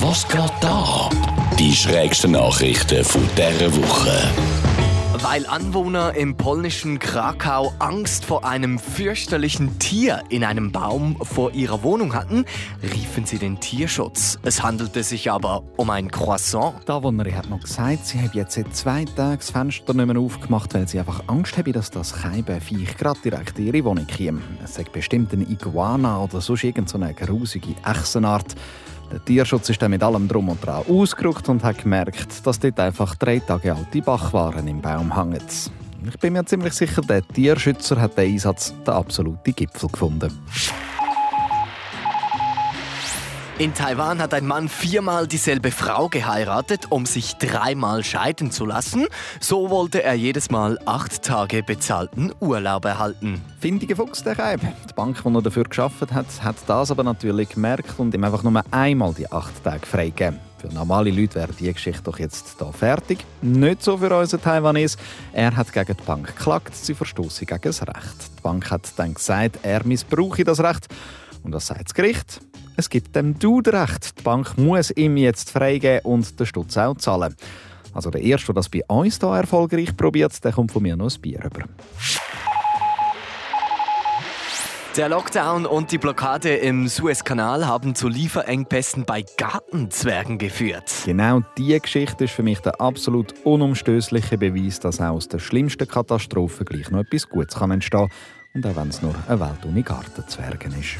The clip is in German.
Was geht da? Die schrägsten Nachrichten von dieser Woche. Weil Anwohner im polnischen Krakau Angst vor einem fürchterlichen Tier in einem Baum vor ihrer Wohnung hatten, riefen sie den Tierschutz. Es handelte sich aber um ein Croissant. Die Anwohnerin hat noch gesagt, sie habe jetzt seit zwei Tagen das Fenster nicht mehr aufgemacht, weil sie einfach Angst habe, dass das Viech gerade direkt in ihre Wohnung käme. Es sei bestimmt eine Iguana oder sonst irgendeine grusige Echsenart. Der Tierschutz ist dann mit allem Drum und Dran ausgerückt und hat gemerkt, dass dort einfach drei Tage alte Bachwaren im Baum hängen. Ich bin mir ziemlich sicher, der Tierschützer hat den Einsatz den absoluten Gipfel gefunden. In Taiwan hat ein Mann viermal dieselbe Frau geheiratet, um sich dreimal scheiden zu lassen. So wollte er jedes Mal acht Tage bezahlten Urlaub erhalten. Findiger Fuchs, der Reib. Die Bank, die er dafür geschafft hat, hat das aber natürlich gemerkt und ihm einfach nur einmal die acht Tage freigegeben. Für normale Leute wäre die Geschichte doch jetzt hier fertig. Nicht so für unseren Taiwanese. Er hat gegen die Bank geklagt, sie verstoße gegen das Recht. Die Bank hat dann gesagt, er missbrauche das Recht. Und was sagt das Gericht? Es gibt dem Dude recht. Die Bank muss ihm jetzt freigeben und den Stutz auch zahlen. Also der Erste, der das bei uns hier erfolgreich probiert, der kommt von mir noch ein Bier über. Der Lockdown und die Blockade im Suezkanal haben zu Lieferengpässen bei Gartenzwergen geführt. Genau diese Geschichte ist für mich der absolut unumstößliche Beweis, dass auch aus der schlimmsten Katastrophe gleich noch etwas Gutes kann entstehen und auch wenn es nur eine Welt ohne Gartenzwergen ist.